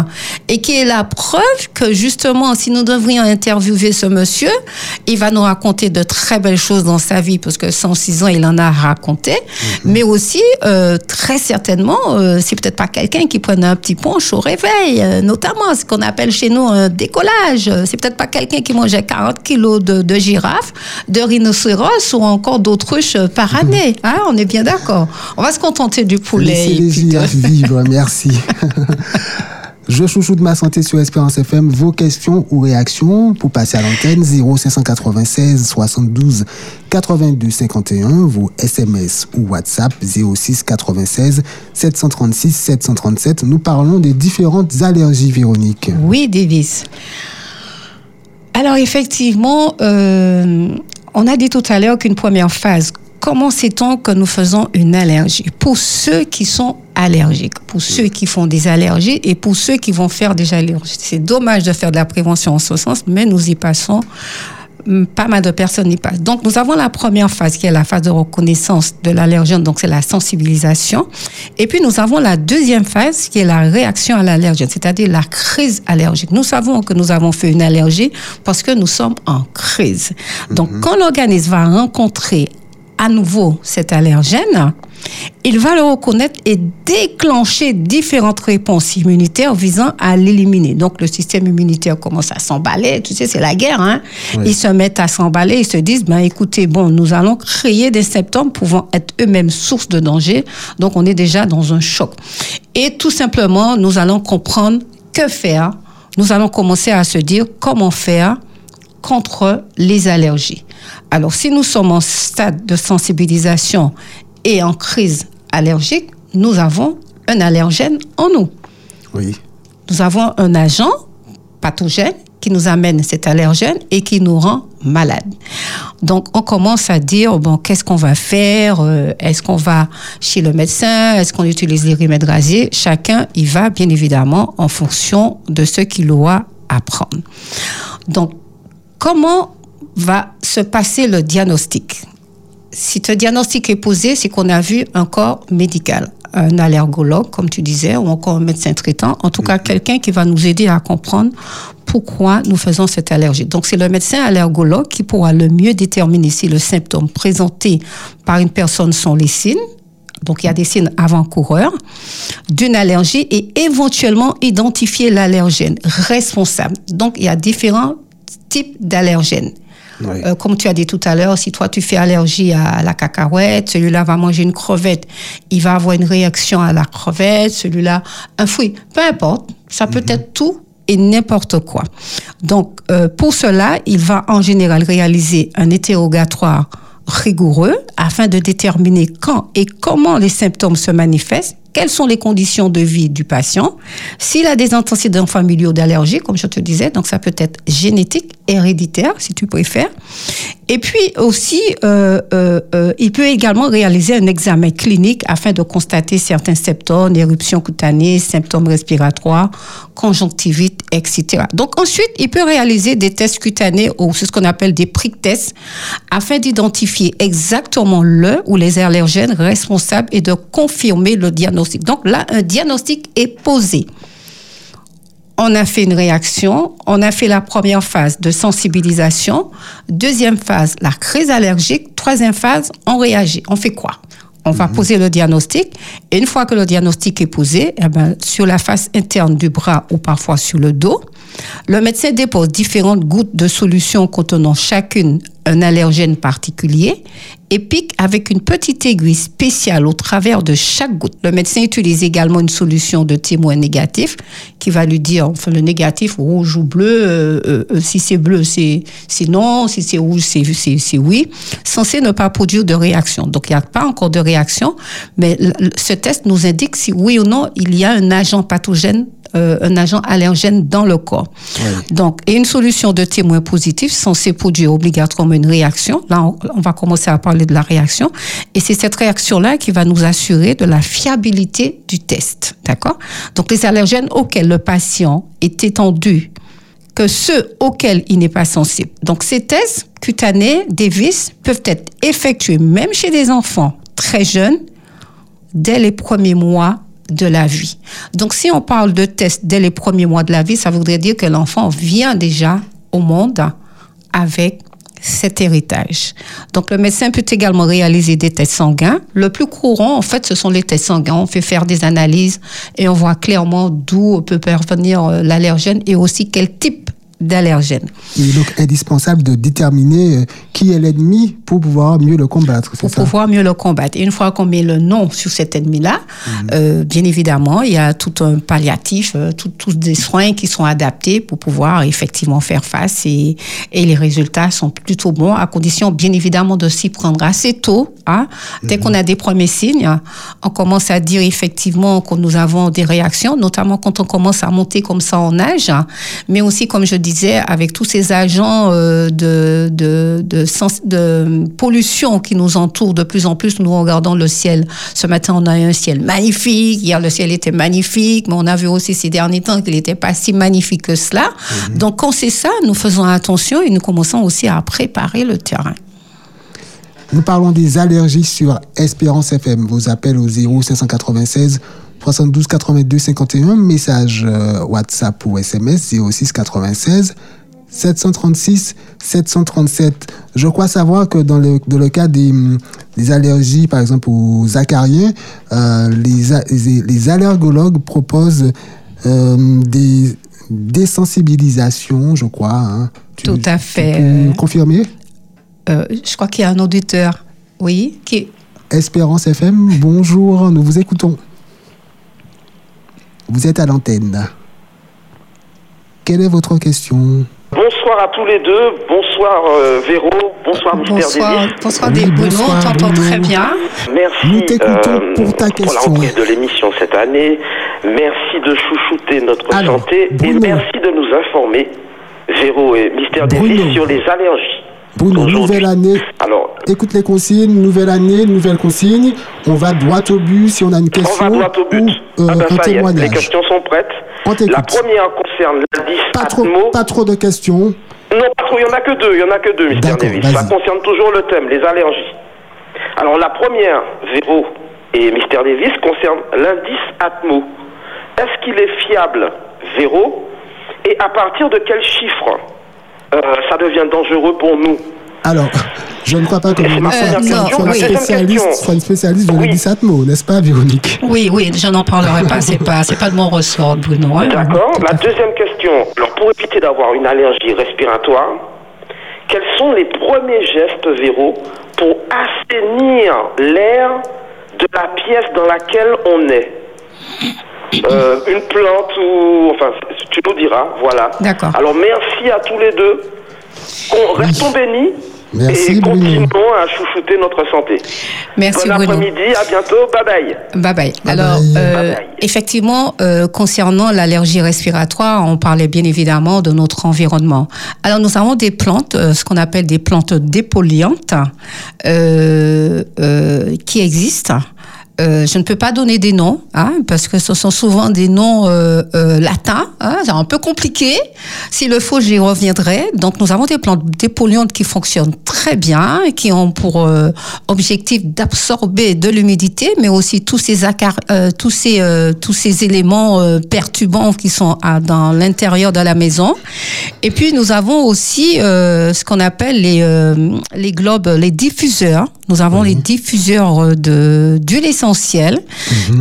et qui est la preuve que justement si nous devrions interviewer ce monsieur il va nous raconter de très belles choses dans sa vie, parce que 106 ans, il en a raconté, mhm. mais aussi, euh, très certainement, euh, c'est peut-être pas quelqu'un qui prenait un petit punch au réveil, euh, notamment ce qu'on appelle chez nous un décollage. C'est peut-être pas quelqu'un qui mangeait 40 kilos de, de girafes, de rhinocéros ou encore d'autruches par mhm. année. Hein, on est bien d'accord. On va se contenter du poulet. Laissez les girafes vivre, merci. Je chouchoute ma santé sur Espérance FM. Vos questions ou réactions pour passer à l'antenne 0596 72 82 51. Vos SMS ou WhatsApp 06 96 736 737. Nous parlons des différentes allergies, Véronique. Oui, Davis. Alors effectivement, euh, on a dit tout à l'heure qu'une première phase comment sait-on que nous faisons une allergie? Pour ceux qui sont allergiques, pour ceux qui font des allergies et pour ceux qui vont faire des allergies. C'est dommage de faire de la prévention en ce sens, mais nous y passons hum, pas mal de personnes y passent. Donc, nous avons la première phase qui est la phase de reconnaissance de l'allergène, donc c'est la sensibilisation. Et puis, nous avons la deuxième phase qui est la réaction à l'allergène, c'est-à-dire la crise allergique. Nous savons que nous avons fait une allergie parce que nous sommes en crise. Donc, mm-hmm. quand l'organisme va rencontrer à nouveau cet allergène, il va le reconnaître et déclencher différentes réponses immunitaires visant à l'éliminer. Donc le système immunitaire commence à s'emballer, tu sais, c'est la guerre, hein? Ils se mettent à s'emballer, ils se disent, ben écoutez, bon, nous allons créer des symptômes pouvant être eux-mêmes source de danger, donc on est déjà dans un choc. Et tout simplement, nous allons comprendre que faire. Nous allons commencer à se dire comment faire contre les allergies. Alors, si nous sommes en stade de sensibilisation et en crise allergique, nous avons un allergène en nous. Oui. Nous avons un agent pathogène qui nous amène cet allergène et qui nous rend malade. Donc, on commence à dire, bon, qu'est-ce qu'on va faire? Euh, Est-ce qu'on va chez le médecin? Est-ce qu'on utilise les remèdes rasiers? Chacun y va, bien évidemment, en fonction de ce qu'il doit apprendre. Donc, comment va se passer le diagnostic Si ce diagnostic est posé, c'est qu'on a vu un corps médical, un allergologue, comme tu disais, ou encore un médecin traitant, en tout cas quelqu'un qui va nous aider à comprendre pourquoi nous faisons cette allergie. Donc c'est le médecin allergologue qui pourra le mieux déterminer si le symptôme présenté par une personne sont les signes, donc il y a des signes avant-coureurs d'une allergie et éventuellement identifier l'allergène responsable. Donc il y a différents types d'allergènes. Oui. Euh, comme tu as dit tout à l'heure, si toi tu fais allergie à la cacahuète, celui-là va manger une crevette, il va avoir une réaction à la crevette, celui-là un fruit, peu importe, ça peut être tout et n'importe quoi. Donc euh, pour cela, il va en général réaliser un interrogatoire rigoureux afin de déterminer quand et comment les symptômes se manifestent, quelles sont les conditions de vie du patient, s'il a des antécédents familiaux d'allergie, comme je te disais, donc ça peut être génétique, héréditaire, si tu préfères. Et puis aussi, euh, euh, euh, il peut également réaliser un examen clinique afin de constater certains symptômes, éruptions cutanées, symptômes respiratoires, conjonctivite, etc. Donc ensuite, il peut réaliser des tests cutanés ou ce qu'on appelle des prick tests afin d'identifier exactement le ou les allergènes responsables et de confirmer le diagnostic. Donc là, un diagnostic est posé on a fait une réaction, on a fait la première phase de sensibilisation, deuxième phase, la crise allergique, troisième phase, on réagit. On fait quoi? On va poser le diagnostic et une fois que le diagnostic est posé, eh ben, sur la face interne du bras ou parfois sur le dos, le médecin dépose différentes gouttes de solution contenant chacune un allergène particulier et pique avec une petite aiguille spéciale au travers de chaque goutte. Le médecin utilise également une solution de témoin négatif qui va lui dire, enfin le négatif rouge ou bleu, euh, euh, euh, si c'est bleu c'est non, si c'est rouge c'est oui, censé ne pas produire de réaction. Donc il n'y a pas encore de réaction, mais ce test nous indique si oui ou non il y a un agent pathogène euh, un agent allergène dans le corps. Donc, et une solution de témoin positif censée produire obligatoirement une réaction. Là, on, on va commencer à parler de la réaction. Et c'est cette réaction-là qui va nous assurer de la fiabilité du test. D'accord? Donc, les allergènes auxquels le patient est étendu que ceux auxquels il n'est pas sensible. Donc, ces tests cutanés, Davis, peuvent être effectués même chez des enfants très jeunes dès les premiers mois de la vie. Donc, si on parle de tests dès les premiers mois de la vie, ça voudrait dire que l'enfant vient déjà au monde avec cet héritage. Donc, le médecin peut également réaliser des tests sanguins. Le plus courant, en fait, ce sont les tests sanguins. On fait faire des analyses et on voit clairement d'où peut parvenir euh, l'allergène et aussi quel type d'allergène. Il est donc indispensable de déterminer euh, qui est l'ennemi pour pouvoir mieux le combattre. pour ça? pouvoir mieux le combattre. Et une fois qu'on met le nom sur cet ennemi-là, Mhm. euh, bien évidemment, il y a tout un palliatif, euh, tout- tous des soins qui sont adaptés pour pouvoir effectivement faire face et, et les résultats sont plutôt bons à condition bien évidemment de s'y prendre assez tôt. Hein. Mhm. Dès qu'on a des premiers signes, on commence à dire effectivement que nous avons des réactions, notamment quand on commence à monter comme ça en âge, hein. mais aussi comme je disais, avec tous ces agents euh, de, de, de, sens- de pollution qui nous entourent de plus en plus. Nous regardons le ciel. Ce matin, on a eu un ciel magnifique. Hier, le ciel était magnifique, mais on a vu aussi ces derniers temps qu'il n'était pas si magnifique que cela. Donc, quand c'est ça, nous faisons attention et nous commençons aussi à préparer le terrain. Nous parlons des allergies sur Espérance FM. Vos appels au 0596 72 82 51. Message euh, WhatsApp ou SMS 06 96 736 737. Je crois savoir que dans le, dans le cas des, des allergies, par exemple aux acariens, euh, les, les, allergologues proposent euh, des désensibilisations, je crois. hein. Tu- Tout à tu fait. peux confirmer? Euh, je crois qu'il y a un auditeur. Oui, qui, Espérance FM, bonjour, nous vous écoutons. Vous êtes à l'antenne. Quelle est votre question? Bonsoir à tous les deux. Bonsoir euh, Véro. Bonsoir Mister bonsoir, bonsoir Oui, des Bruno, bonsoir, on t'entend très bien. Merci Nous t'écoutons pour ta la question. reprise de l'émission cette année. Merci de chouchouter notre Alors, santé Bruno. et merci de nous informer, Véro et Mister Bruno. Davis, sur les allergies. Bruno, Aujourd'hui. nouvelle année. Alors, Écoute les consignes, nouvelle année, nouvelle consigne. On va droit au but si on a une on question va droit au but. ou euh, ah ben, un ça y est, les questions sont prêtes. On. La première concerne l'indice Pas trop, Atmo. pas trop de questions. Non, pas trop, il n'y en a que deux, il n'y en a que deux, Mister D'accord, Davis. Ça concerne toujours le thème, les allergies. Alors la première, Véro et Mister Davis, concerne l'indice Atmo. Est-ce qu'il est fiable, Véro Et à partir de quel chiffre euh, ça devient dangereux pour nous Alors, je ne crois pas que Véronique première soit, Oui. spécialiste, soit une spécialiste de Oui. n'est-ce pas, Véronique? Oui, oui, je n'en parlerai pas, c'est pas, c'est pas de mon ressort, Bruno. hein. D'accord. La deuxième question. Alors, pour éviter d'avoir une allergie respiratoire, quels sont les premiers gestes, Véro, pour assainir l'air de la pièce dans laquelle on est? Euh, Une plante ou... Enfin, tu nous diras, voilà. D'accord. Alors, merci à tous les deux. Qu'on- Restons bénis. Merci, et Bruno. continuons à chouchouter notre santé. Merci bon après-midi, à bientôt, bye bye. Bye bye. Bye Alors, bye. euh, Bye bye. effectivement, euh, concernant l'allergie respiratoire, on parlait bien évidemment de notre environnement. Alors, nous avons des plantes, euh, ce qu'on appelle des plantes dépoliantes, euh, euh, qui existent. Euh, je ne peux pas donner des noms, hein, parce que ce sont souvent des noms euh, euh, latins. Hein, c'est un peu compliqué. S'il le faut, j'y reviendrai. Donc, nous avons des plantes dépolluantes qui fonctionnent très bien, et qui ont pour euh, objectif d'absorber de l'humidité, mais aussi tous ces acar- euh, tous ces euh, tous ces éléments perturbants qui sont à- dans l'intérieur de la maison. Et puis, nous avons aussi euh, ce qu'on appelle les euh, les globes, les diffuseurs. Nous avons les diffuseurs de d'huile essentielle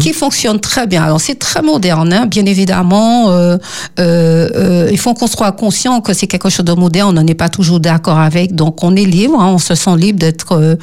qui fonctionnent très bien. Alors c'est très moderne, hein, bien évidemment. Euh, euh, euh, il faut qu'on soit conscient que c'est quelque chose de moderne. On n'en est pas toujours d'accord avec, donc on est libre. hein, on se sent libre d'être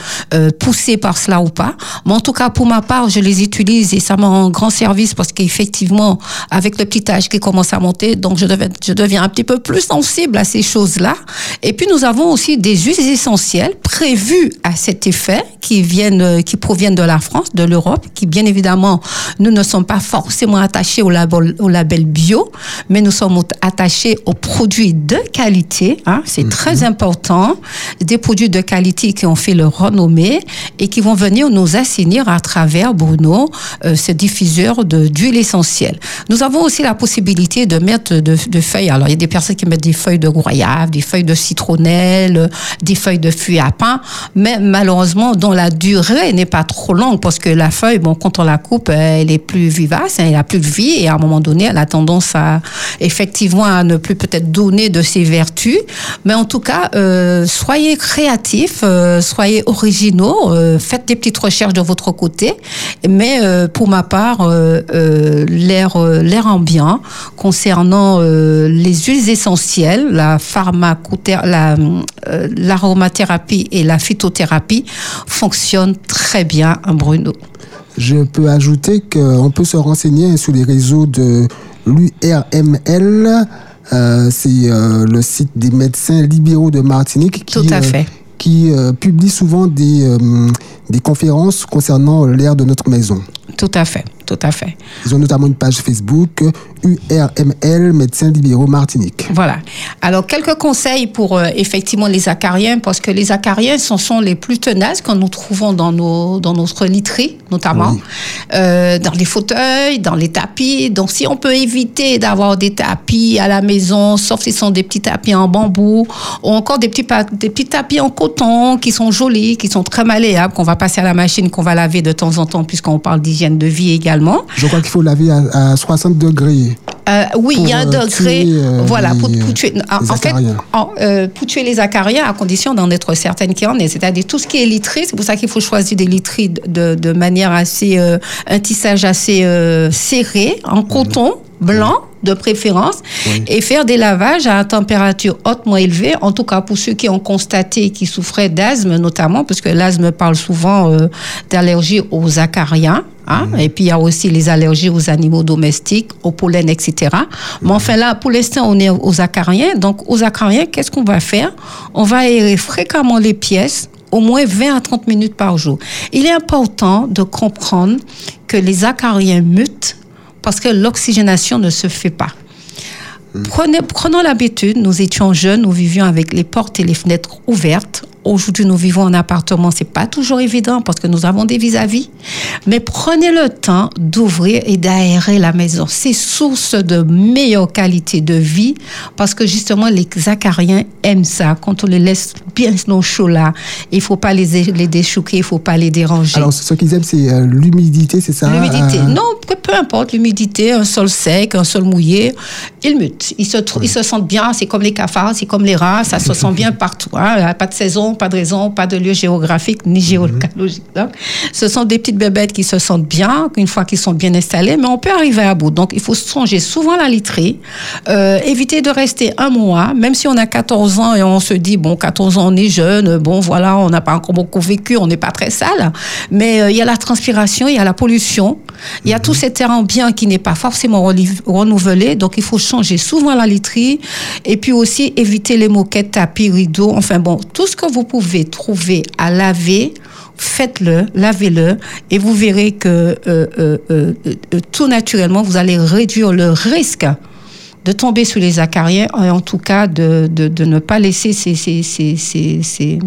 poussé par cela ou pas. Mais en tout cas, pour ma part, je les utilise et ça me rend grand service parce qu'effectivement, avec le petit âge qui commence à monter, donc je deviens, je deviens un petit peu plus sensible à ces choses-là. Et puis nous avons aussi des huiles essentielles prévues à cet effet qui viennent, qui proviennent de la France, de l'Europe, qui bien évidemment, nous ne sommes pas forcément attachés au label, au label bio, mais nous sommes attachés aux produits de qualité. Hein, c'est très important. Des produits de qualité qui ont fait leur renommée et qui vont venir nous assainir à travers, Bruno, euh, ce diffuseur d'huile essentielle. Nous avons aussi la possibilité de mettre de, de feuilles. Alors, il y a des personnes qui mettent des feuilles de goyave, des feuilles de citronnelle, des feuilles de fuit à pain, mais malheureusement, dont la durée n'est pas trop longue parce que la bon, quand on la coupe, euh, elle est plus vivace, hein, elle a plus de vie et à un moment donné, elle a tendance à, effectivement, à ne plus peut-être donner de ses vertus. Mais en tout cas, euh, soyez créatifs, euh, soyez originaux, faites des petites recherches de votre côté. Mais pour ma part, l'air, l'air ambiant concernant les huiles essentielles, la la, l'aromathérapie et la phytothérapie fonctionnent très bien, Bruno. Je peux ajouter qu'on peut se renseigner sur les réseaux de l'URML. Euh, c'est euh, le site des médecins libéraux de Martinique qui, Tout à euh, qui publie souvent des, des conférences concernant l'air de notre maison. Tout à fait, tout à fait. Ils ont notamment une page Facebook URML Médecins libéraux Martinique. Voilà. Alors, quelques conseils pour euh, effectivement les acariens, parce que les acariens sont, sont les plus tenaces que nous trouvons dans, nos, dans notre literie, notamment, Oui. euh, dans les fauteuils, dans les tapis. Donc, si on peut éviter d'avoir des tapis à la maison, sauf si ce sont des petits tapis en bambou, ou encore des petits, des petits tapis en coton qui sont jolis, qui sont très malléables, qu'on va passer à la machine, qu'on va laver de temps en temps, puisqu'on parle d'hygiène de vie également. Je crois qu'il faut laver à, à 60 degrés. Euh, oui, il y a un euh, degré. euh, voilà, pour, pour tuer. En, les en fait, en, euh, pour tuer les acariens, à condition d'en être certaine qu'il y en ait. C'est-à-dire tout ce qui est literie, c'est pour ça qu'il faut choisir des literies de, de manière assez. un tissage assez serré, en coton blanc de préférence, et faire des lavages à température hautement élevée, en tout cas pour ceux qui ont constaté qu'ils souffraient d'asthme notamment, parce que l'asthme parle souvent euh, d'allergie aux acariens. hein, Et puis il y a aussi les allergies aux animaux domestiques, au pollen, etc. Mais enfin là, pour l'instant, on est aux acariens. Donc aux acariens, qu'est-ce qu'on va faire? On va aérer fréquemment les pièces au moins 20 à 30 minutes par jour. Il est important de comprendre que les acariens mutent parce que l'oxygénation ne se fait pas. Prenez, prenons l'habitude, nous étions jeunes, nous vivions avec les portes et les fenêtres ouvertes. Aujourd'hui, nous vivons en appartement, c'est pas toujours évident parce que nous avons des vis-à-vis. Mais prenez le temps d'ouvrir et d'aérer la maison. C'est source de meilleure qualité de vie parce que justement, les acariens aiment ça. Quand on les laisse bien au chaud là, il faut pas les, les déchouquer, il faut pas les déranger. Alors, ce qu'ils aiment, c'est euh, l'humidité, c'est ça? L'humidité. euh, Non, peu importe l'humidité, un sol sec, un sol mouillé, ils mutent. Ils se, ils se sentent bien, c'est comme les cafards, c'est comme les rats, ça se sent bien partout. Hein. Pas de saison, pas de raison, pas de lieu géographique ni géologique. Donc, ce sont des petites bébêtes qui se sentent bien, une fois qu'ils sont bien installés, mais on peut arriver à bout. Donc, il faut songer souvent la literie, euh, éviter de rester un mois, même si on a 14 ans et on se dit, bon, 14 ans, on est jeune, bon, voilà, on n'a pas encore beaucoup vécu, on n'est pas très sale, mais euh, il y a la transpiration, il y a la pollution, il y a tout cet terrain bien qui n'est pas forcément renouvelé, donc il faut changer souvent la literie et puis aussi éviter les moquettes, tapis, rideaux, enfin bon, tout ce que vous pouvez trouver à laver, faites-le, lavez-le, et vous verrez que euh, euh, euh, tout naturellement, vous allez réduire le risque de tomber sous les acariens et en tout cas de, de, ne pas laisser ces, ces, ces, ces,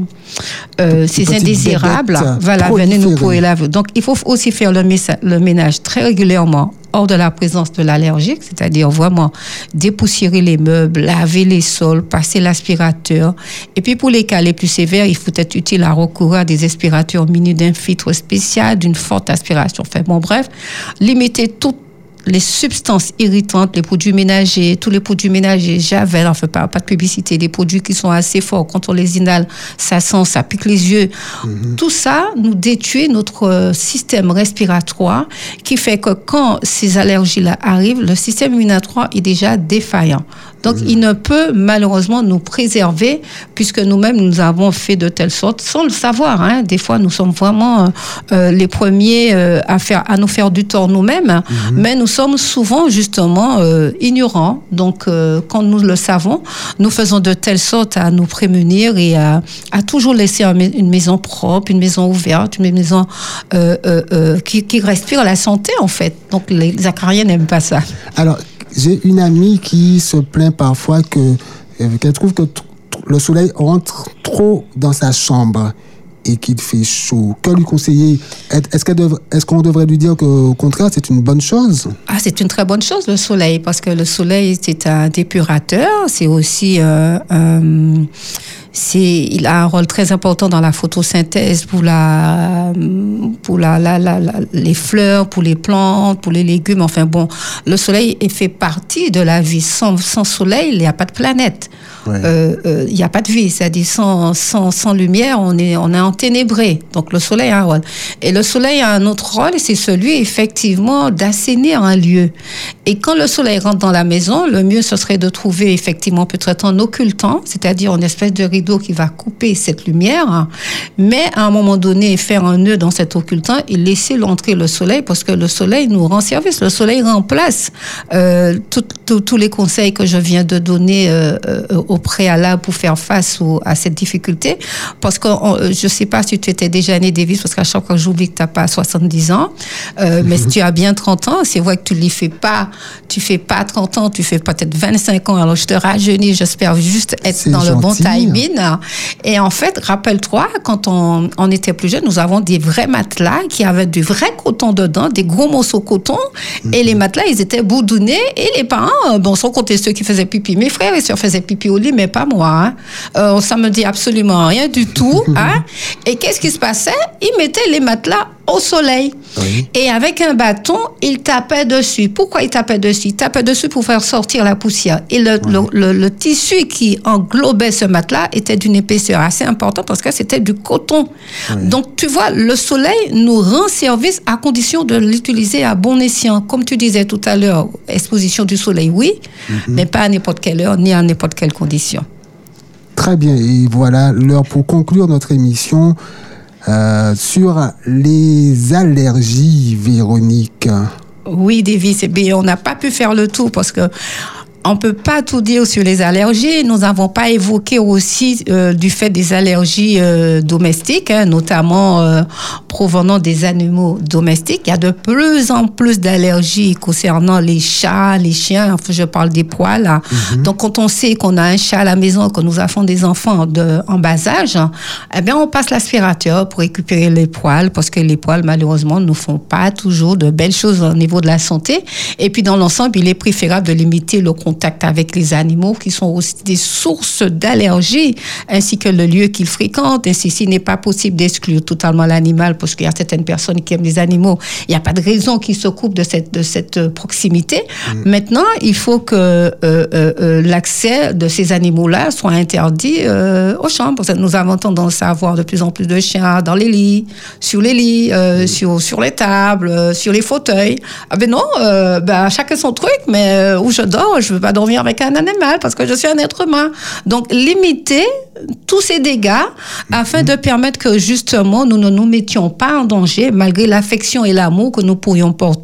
indésirables voilà, venir nous pourrir la Donc il faut aussi faire le, le ménage très régulièrement hors de la présence de l'allergique, c'est-à-dire vraiment dépoussiérer les meubles, laver les sols, passer l'aspirateur. Et puis pour les cas les plus sévères, il faut être utile à recourir à des aspirateurs mini d'un filtre spécial, d'une forte aspiration. Enfin bon, bref, limiter toute les substances irritantes, les produits ménagers, tous les produits ménagers, Javel, enfin pas, pas de publicité, des produits qui sont assez forts, quand on les inhale, ça sent, ça pique les yeux. Mhm. Tout ça nous détruit notre euh, système respiratoire qui fait que quand ces allergies-là arrivent, le système immunitaire est déjà défaillant. Donc, il ne peut malheureusement nous préserver puisque nous-mêmes, nous avons fait de telle sorte, sans le savoir. Hein. Des fois, nous sommes vraiment euh, euh, les premiers euh, à, faire, à nous faire du tort nous-mêmes, mhm. mais nous sommes souvent justement ignorants. Donc, quand nous le savons, nous faisons de telle sorte à nous prémunir et à, à toujours laisser une maison propre, une maison ouverte, une maison qui, qui, respire la santé, en fait. Donc, les acariens n'aiment pas ça. Alors, j'ai une amie qui se plaint parfois que euh, qu'elle trouve que le soleil rentre trop dans sa chambre et qu'il fait chaud. Que lui conseiller? Est-ce qu'on devrait lui dire qu'au contraire c'est une bonne chose? Ah, c'est une très bonne chose le soleil parce que le soleil c'est un dépurateur, c'est aussi euh, il a un rôle très important dans la photosynthèse pour la, pour la, la, la, les fleurs, pour les plantes, pour les légumes. Enfin bon, le soleil fait partie de la vie. Sans, sans soleil, il n'y a pas de planète. Euh, euh, il n'y a pas de vie. C'est-à-dire sans, sans, sans, lumière, on est, on est enténébré. Donc le soleil a un rôle. Et le soleil a un autre rôle, c'est celui effectivement d'assainir un lieu. Et quand le soleil rentre dans la maison, le mieux ce serait de trouver effectivement peut-être en occultant, c'est-à-dire une espèce de rideau qui va couper cette lumière, mais à un moment donné, faire un nœud dans cet occultant et laisser l'entrée le soleil, parce que le soleil nous rend service. Le soleil remplace euh, tous les conseils que je viens de donner euh, euh, au préalable pour faire face à cette difficulté. Parce que je ne sais pas si tu étais déjà né, Davis, parce qu'à chaque fois, j'oublie que tu n'as pas 70 ans. mais si tu as bien 30 ans, c'est vrai que tu ne les fais pas, tu fais pas 30 ans, tu fais peut-être 25 ans. Alors, je te rajeunis, j'espère juste être dans le bon timing. Et en fait, rappelle-toi, quand on, on, était plus jeune, nous avons des vrais matelas qui avaient du vrai coton dedans, des gros morceaux de coton. Et les matelas, ils étaient boudonnés. Et les parents, bon, sans compter ceux qui faisaient pipi. Mes frères et sœurs faisaient pipi au lit, mais pas moi. Hein. Euh, ça me dit absolument rien du tout. Hein. Et qu'est-ce qui se passait? Ils mettaient les matelas au soleil. Et avec un bâton, il tapait dessus. Pourquoi il tapait dessus? Il tapait dessus pour faire sortir la poussière. Et le, le, tissu qui englobait ce matelas était d'une épaisseur assez importante parce que c'était du coton. Donc, tu vois, le soleil nous rend service à condition de l'utiliser à bon escient. Comme tu disais tout à l'heure, exposition du soleil, oui, mhm. mais pas à n'importe quelle heure ni à n'importe quelle condition. Très bien. Et voilà l'heure pour conclure notre émission. Euh, sur les allergies, Véronique. Oui, David, on n'a pas pu faire le tout parce que on peut pas tout dire sur les allergies. Nous n'avons pas évoqué aussi euh, du fait des allergies euh, domestiques, hein, notamment euh, provenant des animaux domestiques. Il y a de plus en plus d'allergies concernant les chats, les chiens. Enfin, je parle des poils. Mhm. Donc, quand on sait qu'on a un chat à la maison, que nous avons des enfants de, en bas âge, eh bien, on passe l'aspirateur pour récupérer les poils parce que les poils, malheureusement, ne font pas toujours de belles choses au niveau de la santé. Et puis, dans l'ensemble, il est préférable de limiter le contact contact avec les animaux qui sont aussi des sources d'allergie, ainsi que le lieu qu'ils fréquentent. Ainsi, s'il n'est pas possible d'exclure totalement l'animal, parce qu'il y a certaines personnes qui aiment les animaux, il n'y a pas de raison qu'ils s'occupent de cette, de cette proximité. Mm. Maintenant, il faut que euh, euh, euh, l'accès de ces animaux-là soit interdit euh, aux chambres. Nous avons tendance à avoir de plus en plus de chiens dans les lits, sur les lits, Mm. sur, sur les tables, sur les fauteuils. Ah ben non, ben chacun son truc, mais où je dors, je veux pas dormir avec un animal parce que je suis un être humain. Donc limiter tous ces dégâts afin de permettre que justement nous ne nous mettions pas en danger malgré l'affection et l'amour que nous pourrions porter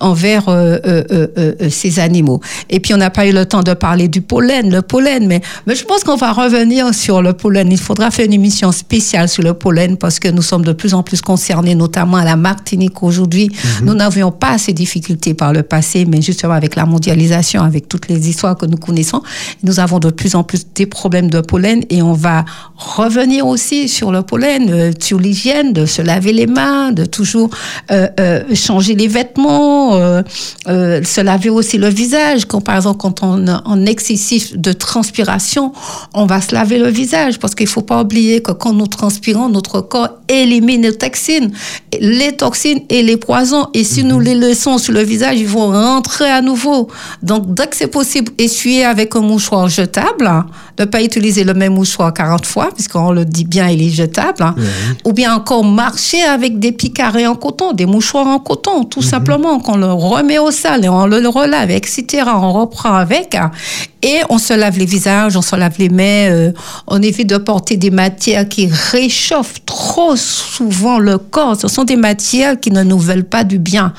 envers euh, euh, euh, ces animaux. Et puis on n'a pas eu le temps de parler du pollen, le pollen, mais, mais je pense qu'on va revenir sur le pollen. Il faudra faire une émission spéciale sur le pollen parce que nous sommes de plus en plus concernés, notamment à la Martinique aujourd'hui. Nous n'avions pas ces difficultés par le passé, mais justement avec la mondialisation, avec toutes les histoires que nous connaissons, nous avons de plus en plus des problèmes de pollen et on va revenir aussi sur le pollen, euh, sur l'hygiène, de se laver les mains, de toujours euh, euh, changer les vêtements, euh, euh, se laver aussi le visage. Quand, par exemple, quand on est en excessif de transpiration, on va se laver le visage parce qu'il faut pas oublier que quand nous transpirons, notre corps élimine les toxines, les toxines et les poisons. Et si nous les laissons sur le visage, ils vont rentrer à nouveau. Donc, dès que c'est possible, essuyer avec un mouchoir jetable, hein, ne pas utiliser le même mouchoir 40 fois, puisqu'on le dit bien, il est jetable. hein. Ou bien encore marcher avec des picarets en coton, des mouchoirs en coton, tout simplement, qu'on le remet au sale et on le relave, etc. On reprend avec. hein. Et on se lave les visages, on se lave les mains, euh, on évite de porter des matières qui réchauffent trop souvent le corps. Ce sont des matières qui ne nous veulent pas du bien.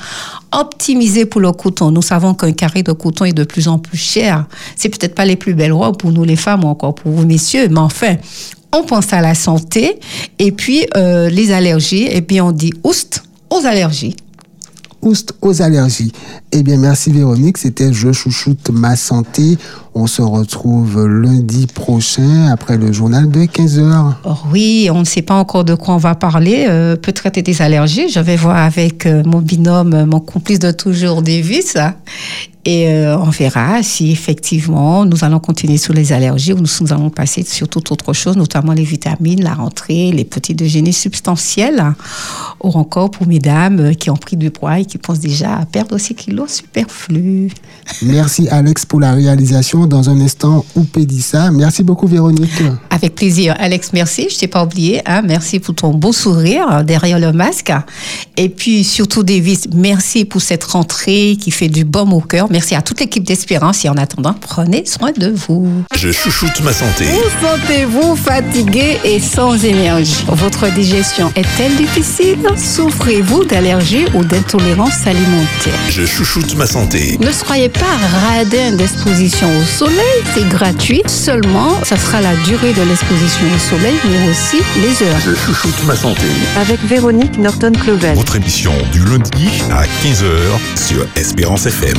Optimiser pour le coton. Nous savons qu'un carré de coton est de plus en plus cher. C'est peut-être pas les plus belles robes pour nous les femmes ou encore pour vous messieurs, mais enfin, on pense à la santé et puis euh, les allergies et puis on dit oust aux allergies. Aux allergies. Eh bien, merci Véronique. C'était Je chouchoute ma santé. On se retrouve lundi prochain après le journal de 15h. Oh oui, on ne sait pas encore de quoi on va parler. Euh, peut traiter des allergies. Je vais voir avec euh, mon binôme, mon complice de toujours, Davis. Et euh, on verra si effectivement nous allons continuer sur les allergies ou nous, nous allons passer sur toute autre chose, notamment les vitamines, la rentrée, les petits déjeuners substantiels. hein. Ou encore pour mesdames euh, qui ont pris du poids et qui pensent déjà à perdre aussi kilos superflus. Merci Alex pour la réalisation. Dans un instant, Oupédissa. Merci beaucoup Véronique. Avec plaisir. Alex, merci. Je t'ai pas oublié. Hein. Merci pour ton beau sourire hein, derrière le masque. Et puis, surtout, Davis, merci pour cette rentrée qui fait du baume au cœur. Merci à toute l'équipe d'Espérance. Et en attendant, prenez soin de vous. Je chouchoute ma santé. Vous sentez-vous fatigué et sans énergie? Votre digestion est-elle difficile? Souffrez-vous d'allergies ou d'intolérance alimentaire? Je chouchoute ma santé. ne soyez pas radin d'exposition au soleil, c'est gratuit. Seulement, ça sera la durée de l'exposition au soleil, mais aussi les heures. Je chouchoute ma santé. avec Véronique Norton-Clovel. Votre émission du lundi à 15h sur Espérance FM.